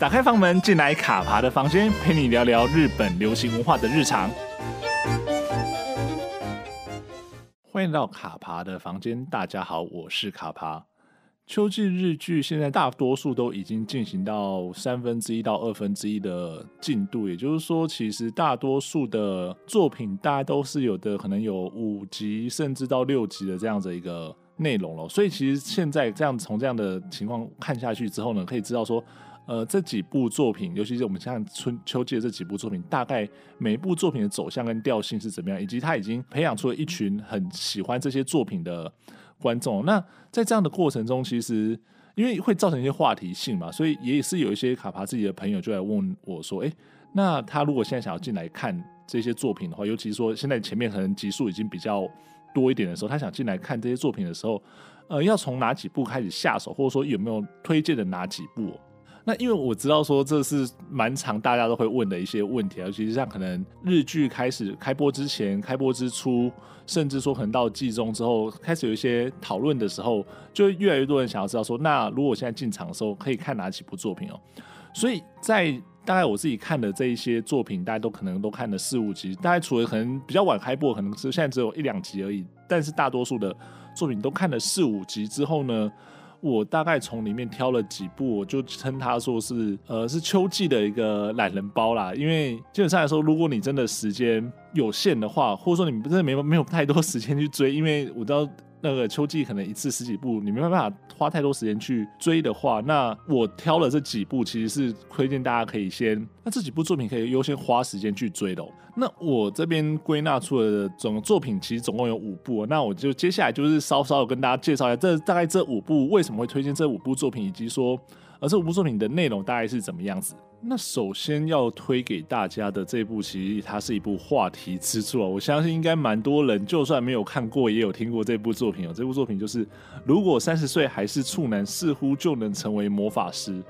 打开房门，进来卡爬的房间，陪你聊聊日本流行文化的日常。欢迎到卡爬的房间，大家好，我是卡爬。秋季日剧现在大多数都已经进行到三分之一到二分之一的进度，也就是说，其实大多数的作品大家都是有的，可能有五集甚至到六集的这样子一个内容了。所以，其实现在这样从这样的情况看下去之后呢，可以知道说，呃，这几部作品，尤其是我们像春秋季的这几部作品，大概每一部作品的走向跟调性是怎么样，以及他已经培养出了一群很喜欢这些作品的。观众，那在这样的过程中，其实因为会造成一些话题性嘛，所以也是有一些卡帕自己的朋友就来问我说：“诶，那他如果现在想要进来看这些作品的话，尤其是说现在前面可能集数已经比较多一点的时候，他想进来看这些作品的时候，呃，要从哪几部开始下手，或者说有没有推荐的哪几部？”那因为我知道说这是蛮常大家都会问的一些问题啊，尤其是像可能日剧开始开播之前、开播之初，甚至说可能到季中之后开始有一些讨论的时候，就越来越多人想要知道说，那如果我现在进场的时候可以看哪几部作品哦？所以在大概我自己看的这一些作品，大家都可能都看了四五集，大概除了可能比较晚开播，可能是现在只有一两集而已，但是大多数的作品都看了四五集之后呢，我大概从里面挑了几部，我就称它说是，呃，是秋季的一个懒人包啦。因为基本上来说，如果你真的时间有限的话，或者说你真的没没有太多时间去追，因为我知道。那个秋季可能一次十几部，你没办法花太多时间去追的话，那我挑了这几部，其实是推荐大家可以先，那这几部作品可以优先花时间去追的哦。那我这边归纳出来的总作品，其实总共有五部，那我就接下来就是稍稍的跟大家介绍一下，这大概这五部为什么会推荐这五部作品，以及说，而这五部作品的内容大概是怎么样子。那首先要推给大家的这部，其实它是一部话题之作，我相信应该蛮多人，就算没有看过，也有听过这部作品哦。这部作品就是，如果三十岁还是处男，似乎就能成为魔法师。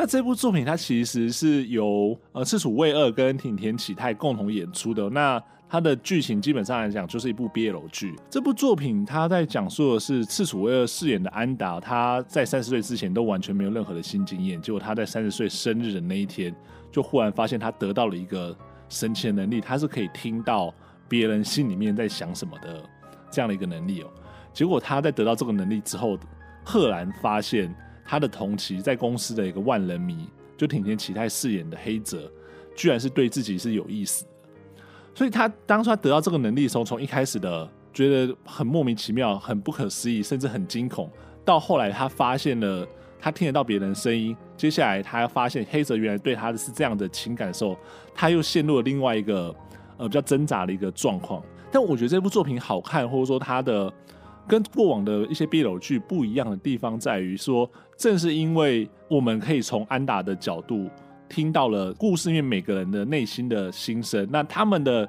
那这部作品它其实是由呃赤楚卫二跟挺田启太共同演出的。那它的剧情基本上来讲就是一部 BL 剧。这部作品它在讲述的是赤楚卫二饰演的安达，他在三十岁之前都完全没有任何的新经验，结果他在三十岁生日的那一天，就忽然发现他得到了一个神奇的能力，他是可以听到别人心里面在想什么的这样的一个能力哦。结果他在得到这个能力之后，赫然发现他的同期在公司的一个万人迷，就町田启太饰演的黑泽，居然是对自己是有意思的。所以他当初他得到这个能力的时候，从一开始的觉得很莫名其妙、很不可思议，甚至很惊恐，到后来他发现了他听得到别人的声音，接下来他发现黑泽原来对他的是这样的情感的时候，他又陷入了另外一个呃比较挣扎的一个状况。但我觉得这部作品好看，或者说它的跟过往的一些 BL 剧不一样的地方在于说，正是因为我们可以从安达的角度。听到了故事里面每个人的内心的心声，那他们的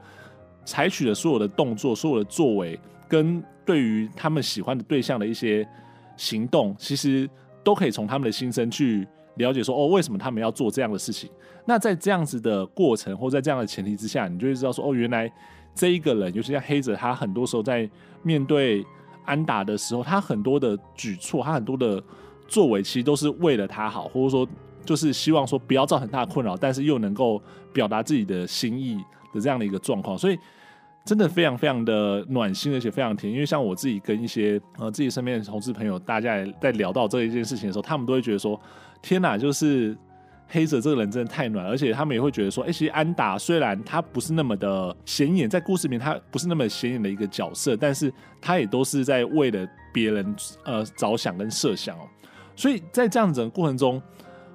采取的所有的动作、所有的作为，跟对于他们喜欢的对象的一些行动，其实都可以从他们的心声去了解说，哦，为什么他们要做这样的事情？那在这样子的过程，或在这样的前提之下，你就会知道说，哦，原来这一个人，尤其像黑泽，他很多时候在面对安达的时候，他很多的举措，他很多的作为，其实都是为了他好，或者说。就是希望说不要造成他的困扰，但是又能够表达自己的心意的这样的一个状况，所以真的非常非常的暖心，而且非常甜。因为像我自己跟一些呃自己身边的同事朋友，大家在聊到这一件事情的时候，他们都会觉得说：天哪，就是黑泽这个人真的太暖，而且他们也会觉得说：哎，其实安达虽然他不是那么的显眼，在故事里面他不是那么显眼的一个角色，但是他也都是在为了别人呃着想跟设想哦。所以在这样子的过程中。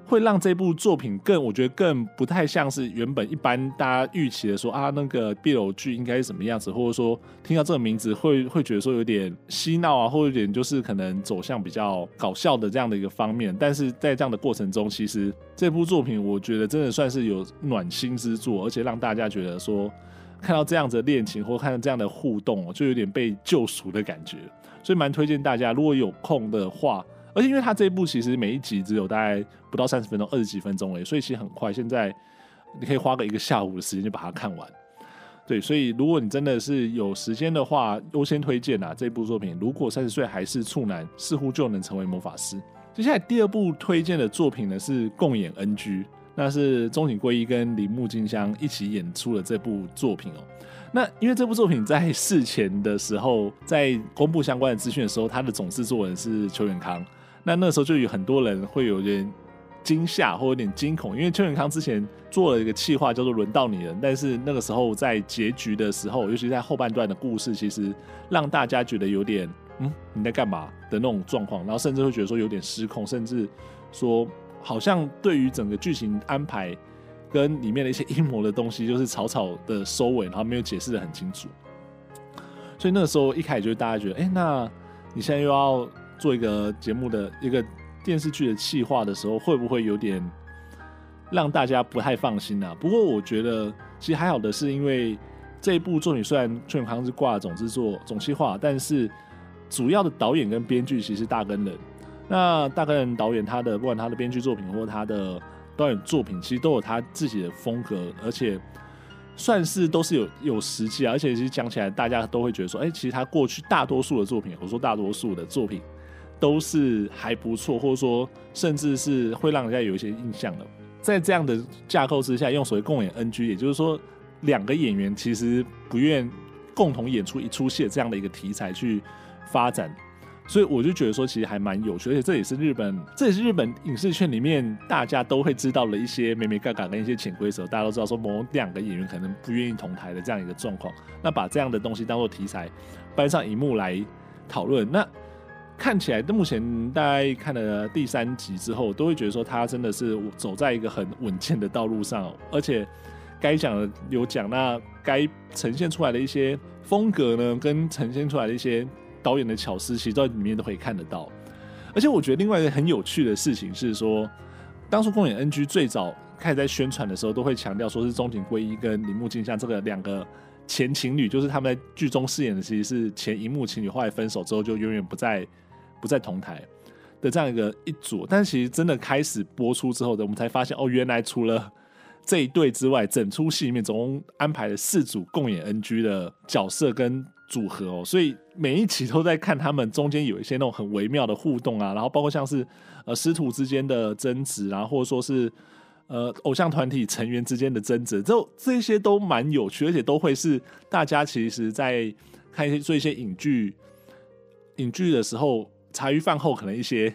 会让这部作品更，我觉得更不太像是原本一般大家预期的说啊，那个 BL 剧应该是什么样子，或者说听到这个名字会会觉得说有点嬉闹啊，或者有点就是可能走向比较搞笑的这样的一个方面。但是在这样的过程中，其实这部作品我觉得真的算是有暖心之作，而且让大家觉得说看到这样子的恋情或看到这样的互动，就有点被救赎的感觉。所以蛮推荐大家，如果有空的话。而且因为它这一部其实每一集只有大概不到三十分钟，二十几分钟而已，所以其实很快。现在你可以花个一个下午的时间就把它看完。对，所以如果你真的是有时间的话，优先推荐啊这部作品。如果三十岁还是处男，似乎就能成为魔法师。接下来第二部推荐的作品呢是共演 NG，那是中井贵一跟铃木京香一起演出了这部作品哦。那因为这部作品在事前的时候，在公布相关的资讯的时候，他的总制作人是邱元康，那那时候就有很多人会有点惊吓或有点惊恐，因为邱永康之前做了一个企划叫做《轮到你了》，但是那个时候在结局的时候，尤其在后半段的故事，其实让大家觉得有点。嗯，你在干嘛的那种状况，然后甚至会觉得说有点失控，甚至说好像对于整个剧情安排跟里面的一些阴谋的东西，就是草草的收尾，然后没有解释得很清楚。所以那时候一开始就是大家觉得，哎、那你现在又要做一个节目的一个电视剧的企划的时候，会不会有点让大家不太放心啊？不过我觉得其实还好的是，因为这一部作品虽然春永康是挂总制作总企划，但是。主要的导演跟编剧其实大根人，那大根人导演他的不管他的编剧作品或他的导演作品，其实都有他自己的风格，而且算是都是有有实际啊，而且其实讲起来大家都会觉得说，哎、其实他过去大多数的作品，我说大多数的作品都是还不错，或者说甚至是会让人家有一些印象的。在这样的架构之下，用所谓共演 NG，也就是说两个演员其实不愿共同演出一出戏这样的一个题材去。发展，所以我就觉得说，其实还蛮有趣，而且这也是日本，这也是日本影视圈里面大家都会知道的一些美美嘎嘎跟一些潜规则。大家都知道说，某两个演员可能不愿意同台的这样一个状况，那把这样的东西当做题材搬上荧幕来讨论，那看起来，目前大家看了第三集之后，都会觉得说，他真的是走在一个很稳健的道路上，而且该讲的有讲，那该呈现出来的一些风格呢，跟呈现出来的一些。导演的巧思，其实在里面都可以看得到。而且我觉得另外一个很有趣的事情是说，当初共演 NG 最早开始在宣传的时候，都会强调说是中井贵一跟铃木京香这个两个前情侣，就是他们在剧中饰演的其实是前荧幕情侣，后来分手之后就永远不再不在同台的这样一个一组。但其实真的开始播出之后的，我们才发现哦，原来除了这一对之外，整出戏里面总共安排了四组共演 NG 的角色跟。组合哦，所以每一集都在看他们中间有一些那种很微妙的互动啊，然后包括像是呃师徒之间的争执，然后或者说是呃偶像团体成员之间的争执，这这些都蛮有趣，而且都会是大家其实在看一些做一些影剧影剧的时候，茶余饭后可能一些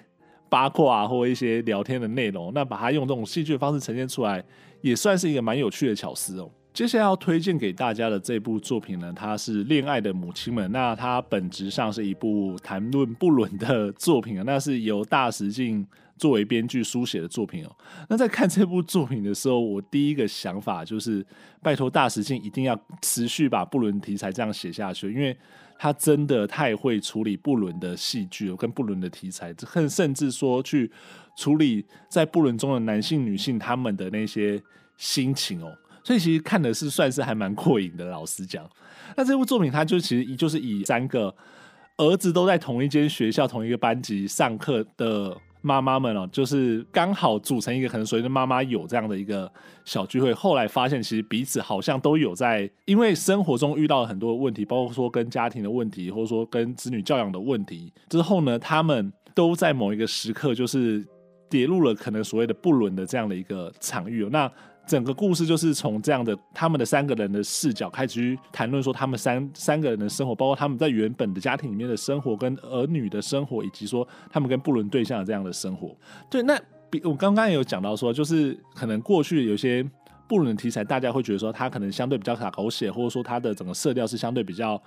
八卦啊，或一些聊天的内容，那把它用这种戏剧的方式呈现出来，也算是一个蛮有趣的巧思哦。接下来要推荐给大家的这部作品呢，它是《恋爱的母亲们》。那它本质上是一部谈论不伦的作品啊，那是由大石静作为编剧书写的作品哦。那在看这部作品的时候，我第一个想法就是，拜托大石静一定要持续把不伦题材这样写下去，因为他真的太会处理不伦的戏剧跟不伦的题材，甚甚至说去处理在不伦中的男性、女性他们的那些心情哦。所以其实看的是算是还蛮过瘾的，老实讲。那这部作品它就其实就是以三个儿子都在同一间学校、同一个班级上课的妈妈们哦，就是刚好组成一个可能所谓的妈妈友这样的一个小聚会。后来发现其实彼此好像都有在，因为生活中遇到了很多问题，包括说跟家庭的问题，或者说跟子女教养的问题之后呢，他们都在某一个时刻就是跌入了可能所谓的不伦的这样的一个场域哦。那整个故事就是从这样的他们的三个人的视角开始去谈论说他们三三个人的生活，包括他们在原本的家庭里面的生活，跟儿女的生活，以及说他们跟不伦对象的这样的生活。对，那比我刚刚也有讲到说，就是可能过去有些不伦的题材，大家会觉得说他可能相对比较卡狗血，或者说他的整个色调是相对比较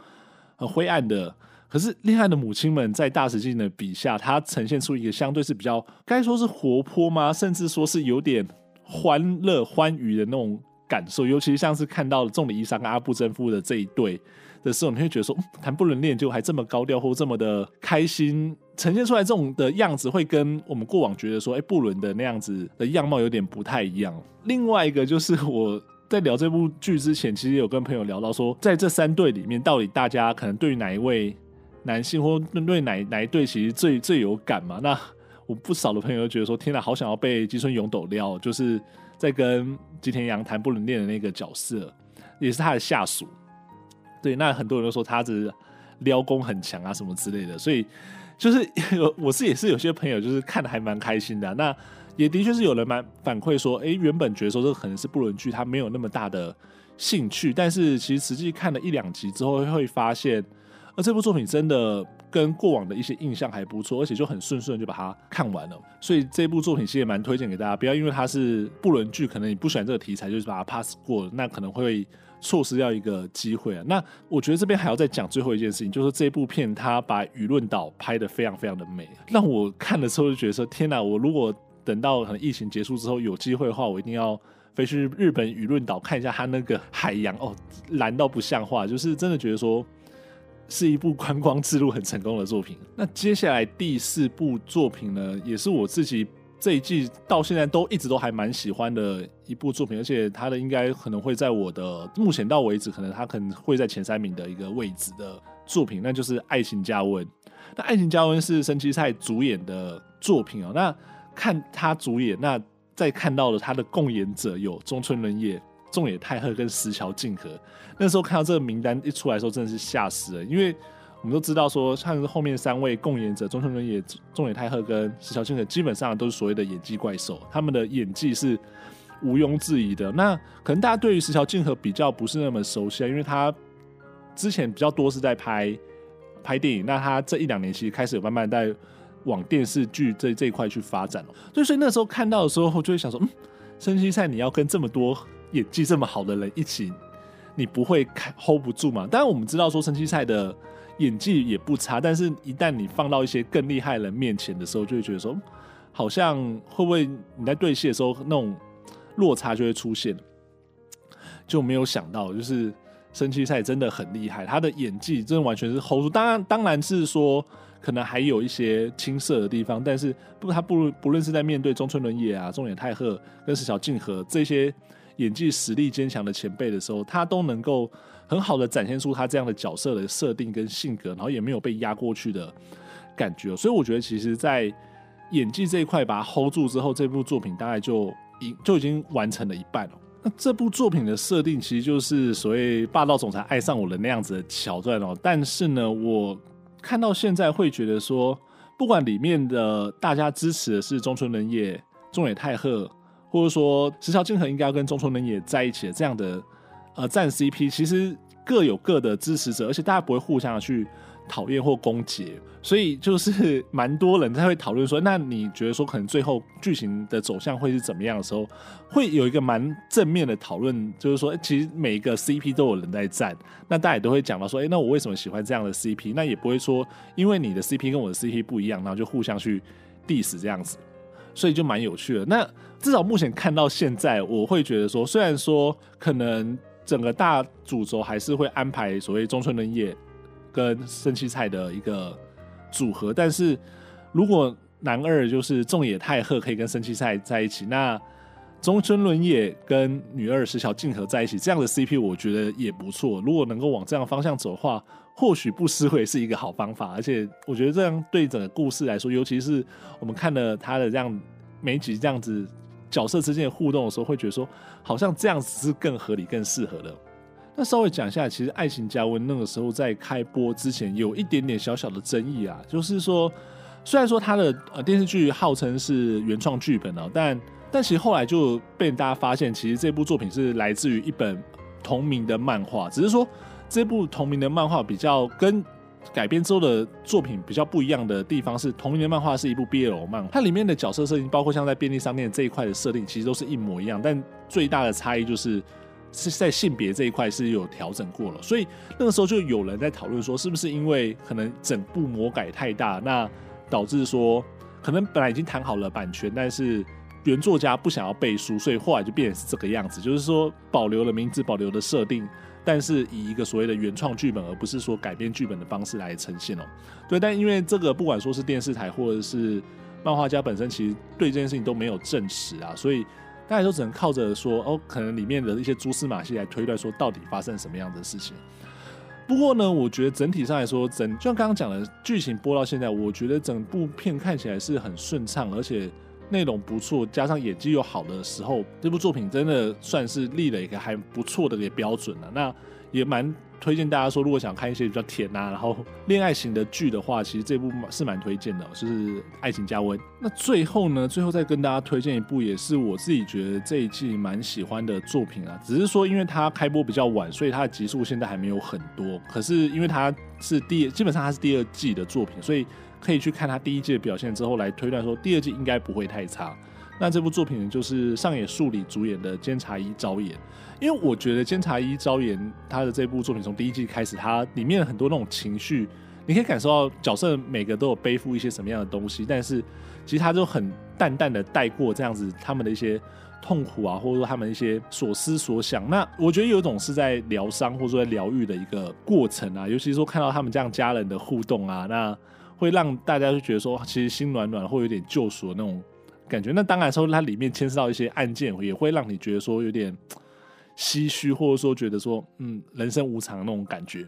很灰暗的。可是恋爱的母亲们在大石进的笔下，他呈现出一个相对是比较该说是活泼吗？甚至说是有点。欢乐欢愉的那种感受，尤其是像是看到了仲里依纱跟阿布真夫的这一对的时候，你会觉得说，谈不伦恋就还这么高调或这么的开心，呈现出来这种的样子，会跟我们过往觉得说，哎，不伦的那样子的样貌有点不太一样。另外一个就是我在聊这部剧之前，其实有跟朋友聊到说，在这三对里面，到底大家可能对于哪一位男性或对哪哪一对其实最最有感嘛？那我不少的朋友都觉得说：“天哪，好想要被吉村勇斗撩，就是在跟吉田洋谈不伦恋的那个角色，也是他的下属。对，那很多人都说他是撩功很强啊，什么之类的。所以就是有我是也是有些朋友就是看的还蛮开心的，那也的确是有人蛮反馈说，哎，原本觉得说这个可能是不伦剧，他没有那么大的兴趣，但是其实实际看了一两集之后会发现，而这部作品真的。跟过往的一些印象还不错，而且就很顺顺就把它看完了，所以这部作品其实也蛮推荐给大家。不要因为它是不伦剧，可能你不喜欢这个题材，就是把它 pass 过，那可能会错失掉一个机会啊。那我觉得这边还要再讲最后一件事情，就是这部片它把舆论岛拍得非常非常的美，让我看的时候就觉得说天哪！我如果等到可能疫情结束之后有机会的话，我一定要飞去日本舆论岛看一下它那个海洋哦，蓝到不像话，就是真的觉得说。是一部观光之路很成功的作品。那接下来第四部作品呢，也是我自己这一季到现在都一直都还蛮喜欢的一部作品，而且它的应该可能会在我的目前到为止，可能它可能会在前三名的一个位置的作品，那就是《爱情加温》。那《爱情加温》是神奇菜主演的作品哦。那看他主演，那再看到了他的共演者有中村伦也。中野太贺跟石桥静河，那时候看到这个名单一出来的时候，真的是吓死了。因为我们都知道说，像是后面三位共演者中村伦也、中野太贺跟石桥静河，基本上都是所谓的演技怪兽，他们的演技是毋庸置疑的。那可能大家对于石桥静河比较不是那么熟悉啊，因为他之前比较多是在拍拍电影，那他这一两年其实开始有慢慢在往电视剧这这一块去发展了。所以，所以那时候看到的时候，就会想说，嗯，申七菜你要跟这么多。演技这么好的人一起，你不会 hold 不住嘛？当然我们知道说申七菜的演技也不差，但是一旦你放到一些更厉害人面前的时候，就会觉得说，好像会不会你在对戏的时候那种落差就会出现，就没有想到就是申七菜真的很厉害，他的演技真的完全是 hold 住。当然，当然是说可能还有一些青涩的地方，但是不，他不不论是在面对中村伦也啊、中野太贺跟石桥静河这些。演技实力坚强的前辈的时候，他都能够很好的展现出他这样的角色的设定跟性格，然后也没有被压过去的感觉。所以我觉得，其实，在演技这一块把它 hold 住之后，这部作品大概就已就已经完成了一半了。那这部作品的设定其实就是所谓霸道总裁爱上我的那样子的桥段哦。但是呢，我看到现在会觉得说，不管里面的大家支持的是中村伦也、中野太贺。或者说石桥静河应该要跟中村伦也在一起的这样的呃战 CP，其实各有各的支持者，而且大家不会互相去讨厌或攻击，所以就是蛮多人在会讨论说，那你觉得说可能最后剧情的走向会是怎么样的时候，会有一个蛮正面的讨论，就是说其实每一个 CP 都有人在战，那大家也都会讲到说，哎，那我为什么喜欢这样的 CP？那也不会说因为你的 CP 跟我的 CP 不一样，然后就互相去 diss 这样子。所以就蛮有趣的。那至少目前看到现在，我会觉得说，虽然说可能整个大主轴还是会安排所谓中村伦也跟生七菜的一个组合，但是如果男二就是重野太贺可以跟生七菜在一起，那中村伦也跟女二石桥静河在一起，这样的 CP 我觉得也不错。如果能够往这样方向走的话。或许不失为是一个好方法，而且我觉得这样对整个故事来说，尤其是我们看了他的这样每集这样子角色之间的互动的时候，会觉得说好像这样子是更合理、更适合的。那稍微讲一下，其实《爱情加温》那个时候在开播之前有一点点小小的争议啊，就是说虽然说他的呃电视剧号称是原创剧本哦，但但其实后来就被大家发现，其实这部作品是来自于一本同名的漫画，只是说。这部同名的漫画比较跟改编之后的作品比较不一样的地方是，同名的漫画是一部 BL 漫画，它里面的角色设定，包括像在便利商店这一块的设定，其实都是一模一样，但最大的差异就是是在性别这一块是有调整过了。所以那个时候就有人在讨论说，是不是因为可能整部魔改太大，那导致说可能本来已经谈好了版权，但是原作家不想要背书，所以后来就变成是这个样子，就是说保留了名字，保留了设定。但是以一个所谓的原创剧本，而不是说改编剧本的方式来呈现哦。对，但因为这个不管说是电视台或者是漫画家本身，其实对这件事情都没有证实啊，所以大家都只能靠着说哦，可能里面的一些蛛丝马迹来推断说到底发生什么样的事情。不过呢，我觉得整体上来说，整就像刚刚讲的剧情播到现在，我觉得整部片看起来是很顺畅，而且。内容不错，加上演技又好的时候，这部作品真的算是立了一个还不错的一个标准了。那也蛮推荐大家说，如果想看一些比较甜啊，然后恋爱型的剧的话，其实这部是蛮推荐的，就是《爱情加温》。那最后呢，最后再跟大家推荐一部，也是我自己觉得这一季蛮喜欢的作品啊。只是说，因为它开播比较晚，所以它的集数现在还没有很多。可是因为它是第，基本上它是第二季的作品，所以可以去看它第一季的表现之后来推断说，第二季应该不会太差。那这部作品，就是上野树里主演的《监察医朝颜》，因为我觉得《监察医朝颜》他的这部作品从第一季开始，它里面很多那种情绪，你可以感受到角色每个都有背负一些什么样的东西，但是其实他就很淡淡的带过这样子他们的一些痛苦啊，或者说他们一些所思所想。那我觉得有一种是在疗伤或者说在疗愈的一个过程啊，尤其是说看到他们这样家人的互动啊，那会让大家就觉得说其实心暖暖，或有点救赎的那种。感觉那当然说，它里面牵涉到一些案件，也会让你觉得说有点唏嘘，或者说觉得说嗯，人生无常那种感觉。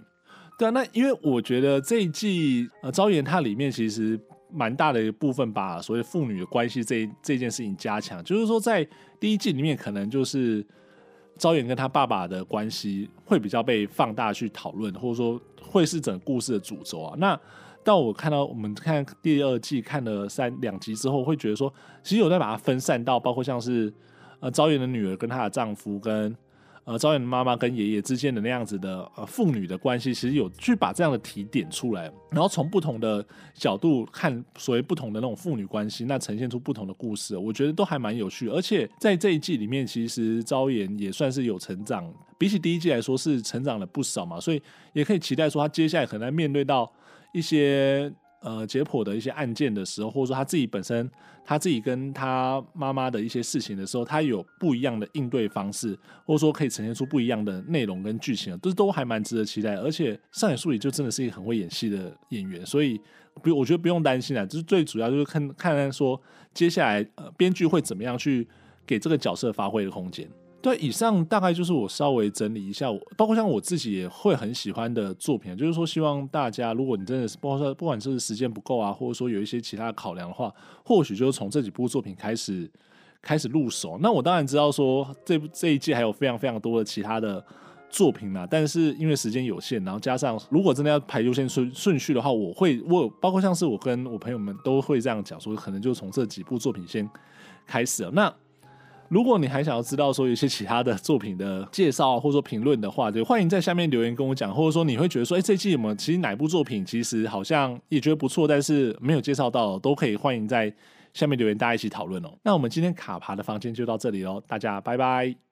对啊，那因为我觉得这一季呃，朝颜它里面其实蛮大的一部分把所谓父女的关系这这件事情加强，就是说在第一季里面可能就是朝颜跟他爸爸的关系会比较被放大去讨论，或者说会是整个故事的主轴啊。那但我看到我们看第二季看了三两集之后，会觉得说，其实有在把它分散到，包括像是呃朝颜的女儿跟她的丈夫，跟呃朝颜的妈妈跟爷爷之间的那样子的呃父女的关系，其实有去把这样的提点出来，然后从不同的角度看所谓不同的那种父女关系，那呈现出不同的故事，我觉得都还蛮有趣。而且在这一季里面，其实朝颜也算是有成长，比起第一季来说是成长了不少嘛，所以也可以期待说他接下来可能面对到。一些呃解剖的一些案件的时候，或者说他自己本身他自己跟他妈妈的一些事情的时候，他有不一样的应对方式，或者说可以呈现出不一样的内容跟剧情，都都还蛮值得期待。而且上野树里就真的是一个很会演戏的演员，所以不我觉得不用担心啊，就是最主要就是看看看说接下来呃编剧会怎么样去给这个角色发挥的空间。对，以上大概就是我稍微整理一下，我包括像我自己也会很喜欢的作品，就是说希望大家，如果你真的是包括说不管是时间不够啊，或者说有一些其他的考量的话，或许就是从这几部作品开始开始入手。那我当然知道说这部这一季还有非常非常多的其他的作品啦，但是因为时间有限，然后加上如果真的要排优先顺顺序的话，我会我包括像是我跟我朋友们都会这样讲说，可能就从这几部作品先开始了。那如果你还想要知道说一些其他的作品的介绍或者说评论的话，就欢迎在下面留言跟我讲，或者说你会觉得说，哎，这季我们其实哪部作品其实好像也觉得不错，但是没有介绍到，都可以欢迎在下面留言，大家一起讨论哦。那我们今天卡爬的房间就到这里喽，大家拜拜。